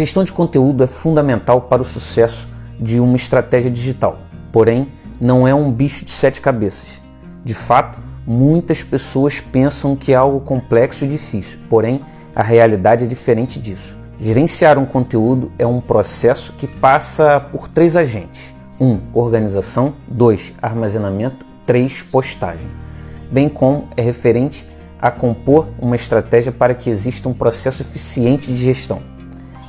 gestão de conteúdo é fundamental para o sucesso de uma estratégia digital, porém, não é um bicho de sete cabeças. De fato, muitas pessoas pensam que é algo complexo e difícil, porém, a realidade é diferente disso. Gerenciar um conteúdo é um processo que passa por três agentes: 1. Um, organização, 2. armazenamento, 3. postagem, bem como é referente a compor uma estratégia para que exista um processo eficiente de gestão.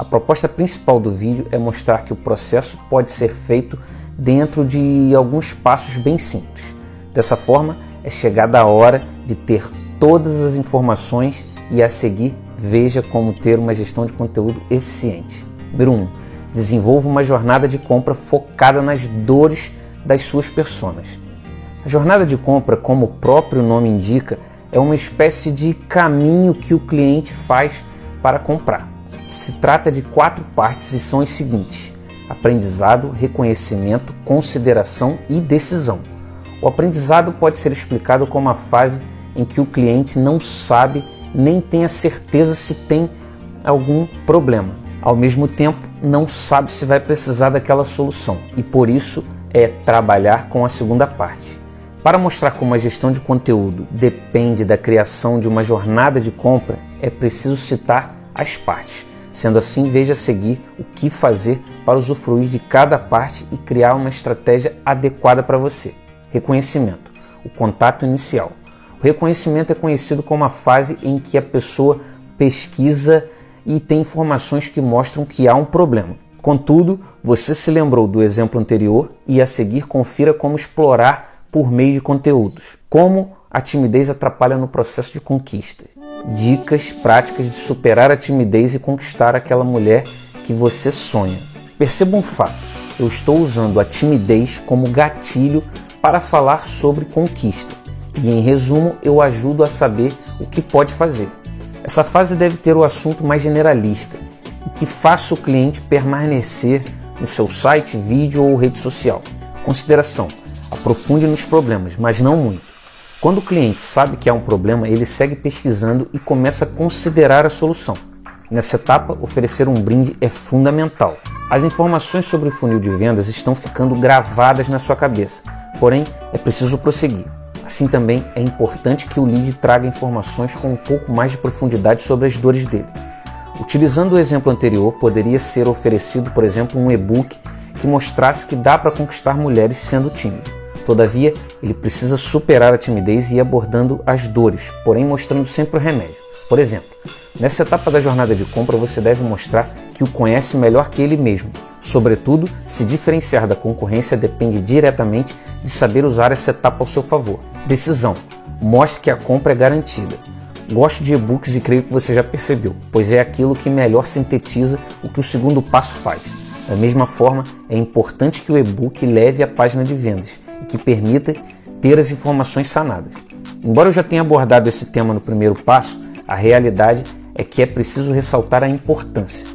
A proposta principal do vídeo é mostrar que o processo pode ser feito dentro de alguns passos bem simples. Dessa forma, é chegada a hora de ter todas as informações e a seguir veja como ter uma gestão de conteúdo eficiente. Número 1. Um, desenvolva uma jornada de compra focada nas dores das suas personas. A jornada de compra, como o próprio nome indica, é uma espécie de caminho que o cliente faz para comprar. Se trata de quatro partes e são as seguintes: aprendizado, reconhecimento, consideração e decisão. O aprendizado pode ser explicado como a fase em que o cliente não sabe nem tem a certeza se tem algum problema. Ao mesmo tempo, não sabe se vai precisar daquela solução e por isso é trabalhar com a segunda parte. Para mostrar como a gestão de conteúdo depende da criação de uma jornada de compra, é preciso citar as partes. Sendo assim, veja a seguir o que fazer para usufruir de cada parte e criar uma estratégia adequada para você. Reconhecimento o contato inicial. O reconhecimento é conhecido como a fase em que a pessoa pesquisa e tem informações que mostram que há um problema. Contudo, você se lembrou do exemplo anterior e a seguir confira como explorar por meio de conteúdos. Como a timidez atrapalha no processo de conquista dicas práticas de superar a timidez e conquistar aquela mulher que você sonha. Perceba um fato: eu estou usando a timidez como gatilho para falar sobre conquista. E em resumo, eu ajudo a saber o que pode fazer. Essa fase deve ter o assunto mais generalista e que faça o cliente permanecer no seu site, vídeo ou rede social. Consideração: aprofunde nos problemas, mas não muito. Quando o cliente sabe que há um problema, ele segue pesquisando e começa a considerar a solução. Nessa etapa, oferecer um brinde é fundamental. As informações sobre o funil de vendas estão ficando gravadas na sua cabeça, porém é preciso prosseguir. Assim também é importante que o lead traga informações com um pouco mais de profundidade sobre as dores dele. Utilizando o exemplo anterior, poderia ser oferecido, por exemplo, um e-book que mostrasse que dá para conquistar mulheres sendo tímido. Todavia, ele precisa superar a timidez e ir abordando as dores, porém mostrando sempre o remédio. Por exemplo, nessa etapa da jornada de compra você deve mostrar que o conhece melhor que ele mesmo. Sobretudo, se diferenciar da concorrência depende diretamente de saber usar essa etapa ao seu favor. Decisão: mostre que a compra é garantida. Gosto de e-books e creio que você já percebeu, pois é aquilo que melhor sintetiza o que o segundo passo faz. Da mesma forma, é importante que o e-book leve à página de vendas e que permita ter as informações sanadas. Embora eu já tenha abordado esse tema no primeiro passo, a realidade é que é preciso ressaltar a importância.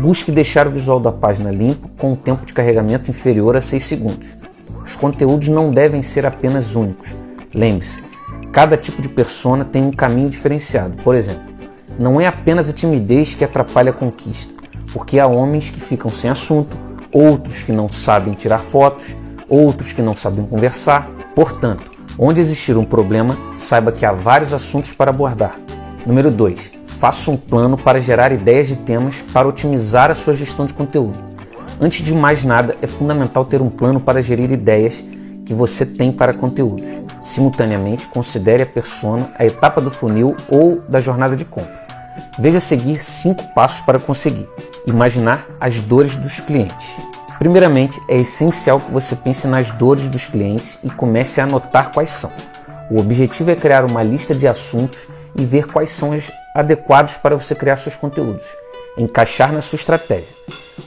Busque deixar o visual da página limpo com um tempo de carregamento inferior a 6 segundos. Os conteúdos não devem ser apenas únicos. Lembre-se, cada tipo de persona tem um caminho diferenciado. Por exemplo, não é apenas a timidez que atrapalha a conquista, porque há homens que ficam sem assunto, outros que não sabem tirar fotos, outros que não sabem conversar. Portanto, onde existir um problema, saiba que há vários assuntos para abordar. Número 2. Faça um plano para gerar ideias de temas para otimizar a sua gestão de conteúdo. Antes de mais nada, é fundamental ter um plano para gerir ideias que você tem para conteúdos. Simultaneamente, considere a persona, a etapa do funil ou da jornada de compra. Veja seguir cinco passos para conseguir. Imaginar as dores dos clientes. Primeiramente, é essencial que você pense nas dores dos clientes e comece a anotar quais são. O objetivo é criar uma lista de assuntos e ver quais são os adequados para você criar seus conteúdos. Encaixar na sua estratégia.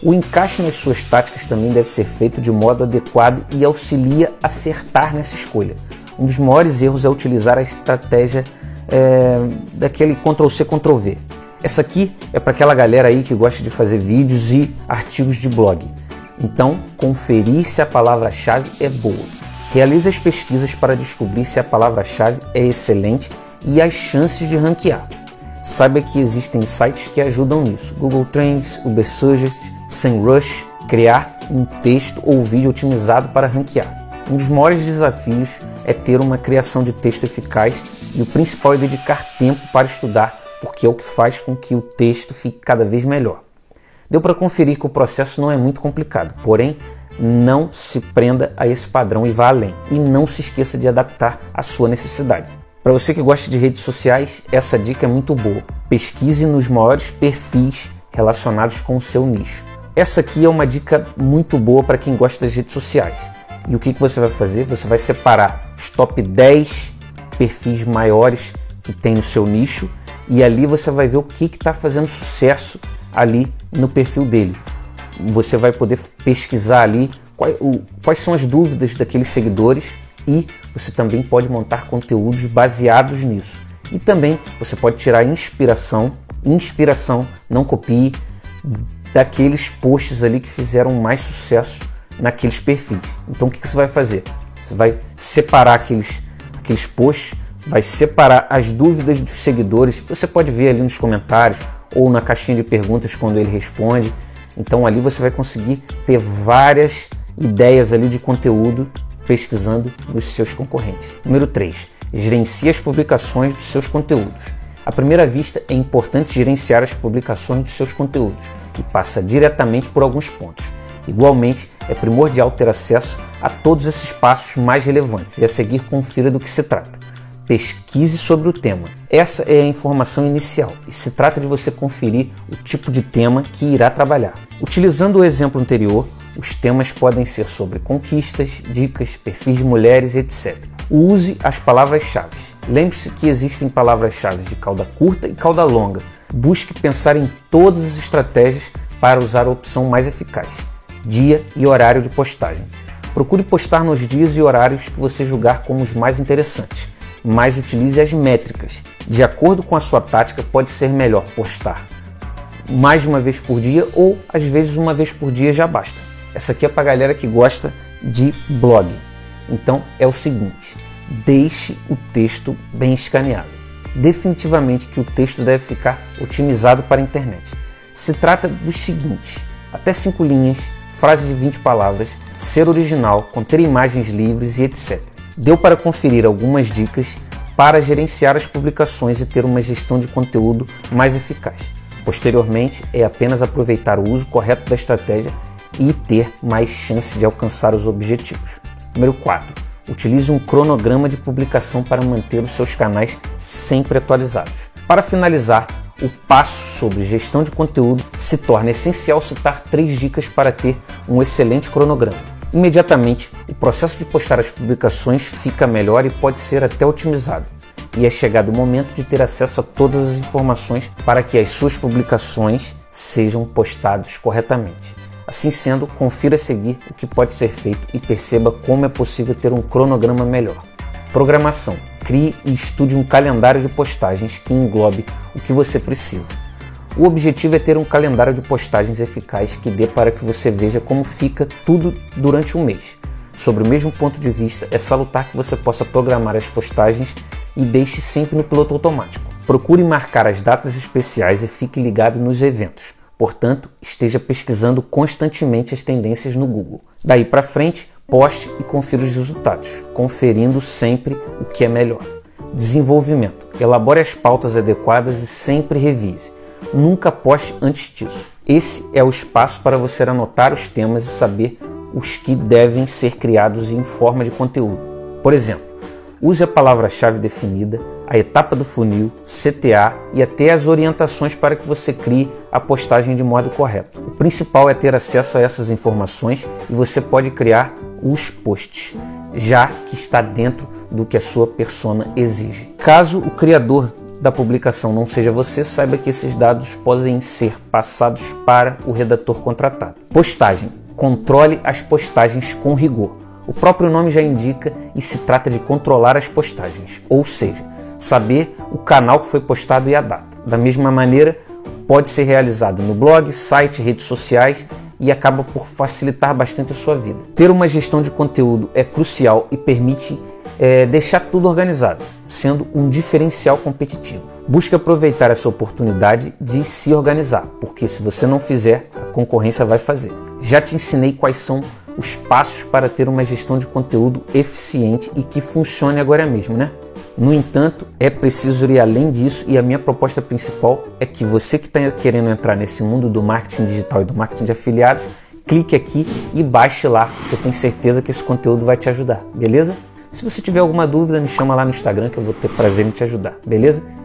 O encaixe nas suas táticas também deve ser feito de modo adequado e auxilia a acertar nessa escolha. Um dos maiores erros é utilizar a estratégia é, daquele Ctrl-C, Ctrl-V. Essa aqui é para aquela galera aí que gosta de fazer vídeos e artigos de blog. Então, conferir se a palavra-chave é boa. Realize as pesquisas para descobrir se a palavra-chave é excelente e as chances de ranquear. saiba que existem sites que ajudam nisso. Google Trends, Uber Suggest, SEMrush, criar um texto ou vídeo otimizado para ranquear. Um dos maiores desafios é ter uma criação de texto eficaz e o principal é dedicar tempo para estudar, porque é o que faz com que o texto fique cada vez melhor. Deu para conferir que o processo não é muito complicado, porém, não se prenda a esse padrão e vá além. E não se esqueça de adaptar à sua necessidade. Para você que gosta de redes sociais, essa dica é muito boa. Pesquise nos maiores perfis relacionados com o seu nicho. Essa aqui é uma dica muito boa para quem gosta das redes sociais. E o que, que você vai fazer? Você vai separar os top 10 perfis maiores que tem no seu nicho e ali você vai ver o que está fazendo sucesso ali no perfil dele. Você vai poder pesquisar ali quais, o, quais são as dúvidas daqueles seguidores e você também pode montar conteúdos baseados nisso. E também você pode tirar inspiração, inspiração, não copie, daqueles posts ali que fizeram mais sucesso naqueles perfis. Então o que, você vai fazer? Você vai separar aqueles, aqueles posts, vai separar as dúvidas dos seguidores. Você pode ver ali nos comentários ou na caixinha de perguntas quando ele responde. Então ali você vai conseguir ter várias ideias ali de conteúdo pesquisando nos seus concorrentes. Número 3. Gerencie as publicações dos seus conteúdos. À primeira vista, é importante gerenciar as publicações dos seus conteúdos e passa diretamente por alguns pontos. Igualmente, é primordial ter acesso a todos esses passos mais relevantes e a seguir confira do que se trata. Pesquise sobre o tema. Essa é a informação inicial e se trata de você conferir o tipo de tema que irá trabalhar. Utilizando o exemplo anterior, os temas podem ser sobre conquistas, dicas, perfis de mulheres, etc. Use as palavras-chave. Lembre-se que existem palavras-chave de cauda curta e cauda longa. Busque pensar em todas as estratégias para usar a opção mais eficaz dia e horário de postagem. Procure postar nos dias e horários que você julgar como os mais interessantes, mas utilize as métricas. De acordo com a sua tática, pode ser melhor postar mais de uma vez por dia ou às vezes uma vez por dia já basta. Essa aqui é para a galera que gosta de blog. Então é o seguinte: deixe o texto bem escaneado. Definitivamente que o texto deve ficar otimizado para a internet. Se trata dos seguintes: até cinco linhas, frases de 20 palavras, ser original, conter imagens livres e etc. Deu para conferir algumas dicas para gerenciar as publicações e ter uma gestão de conteúdo mais eficaz. Posteriormente, é apenas aproveitar o uso correto da estratégia e ter mais chance de alcançar os objetivos. Número 4. Utilize um cronograma de publicação para manter os seus canais sempre atualizados. Para finalizar, o passo sobre gestão de conteúdo, se torna essencial citar três dicas para ter um excelente cronograma. Imediatamente, o processo de postar as publicações fica melhor e pode ser até otimizado. E é chegado o momento de ter acesso a todas as informações para que as suas publicações sejam postadas corretamente. Assim sendo, confira a seguir o que pode ser feito e perceba como é possível ter um cronograma melhor. Programação. Crie e estude um calendário de postagens que englobe o que você precisa. O objetivo é ter um calendário de postagens eficaz que dê para que você veja como fica tudo durante um mês. Sobre o mesmo ponto de vista, é salutar que você possa programar as postagens e deixe sempre no piloto automático. Procure marcar as datas especiais e fique ligado nos eventos. Portanto, esteja pesquisando constantemente as tendências no Google. Daí para frente, poste e confira os resultados, conferindo sempre o que é melhor. Desenvolvimento. Elabore as pautas adequadas e sempre revise. Nunca poste antes disso. Esse é o espaço para você anotar os temas e saber os que devem ser criados em forma de conteúdo. Por exemplo, use a palavra-chave definida, a etapa do funil, CTA e até as orientações para que você crie a postagem de modo correto. O principal é ter acesso a essas informações e você pode criar os posts, já que está dentro do que a sua persona exige. Caso o criador da publicação não seja você, saiba que esses dados podem ser passados para o redator contratado. Postagem. Controle as postagens com rigor. O próprio nome já indica e se trata de controlar as postagens, ou seja, saber o canal que foi postado e a data. Da mesma maneira, pode ser realizado no blog, site, redes sociais e acaba por facilitar bastante a sua vida. Ter uma gestão de conteúdo é crucial e permite é, deixar tudo organizado, sendo um diferencial competitivo. Busque aproveitar essa oportunidade de se organizar, porque se você não fizer, a concorrência vai fazer. Já te ensinei quais são os passos para ter uma gestão de conteúdo eficiente e que funcione agora mesmo, né? No entanto, é preciso ir além disso e a minha proposta principal é que você que está querendo entrar nesse mundo do marketing digital e do marketing de afiliados, clique aqui e baixe lá, que eu tenho certeza que esse conteúdo vai te ajudar, beleza? Se você tiver alguma dúvida, me chama lá no Instagram que eu vou ter prazer em te ajudar, beleza?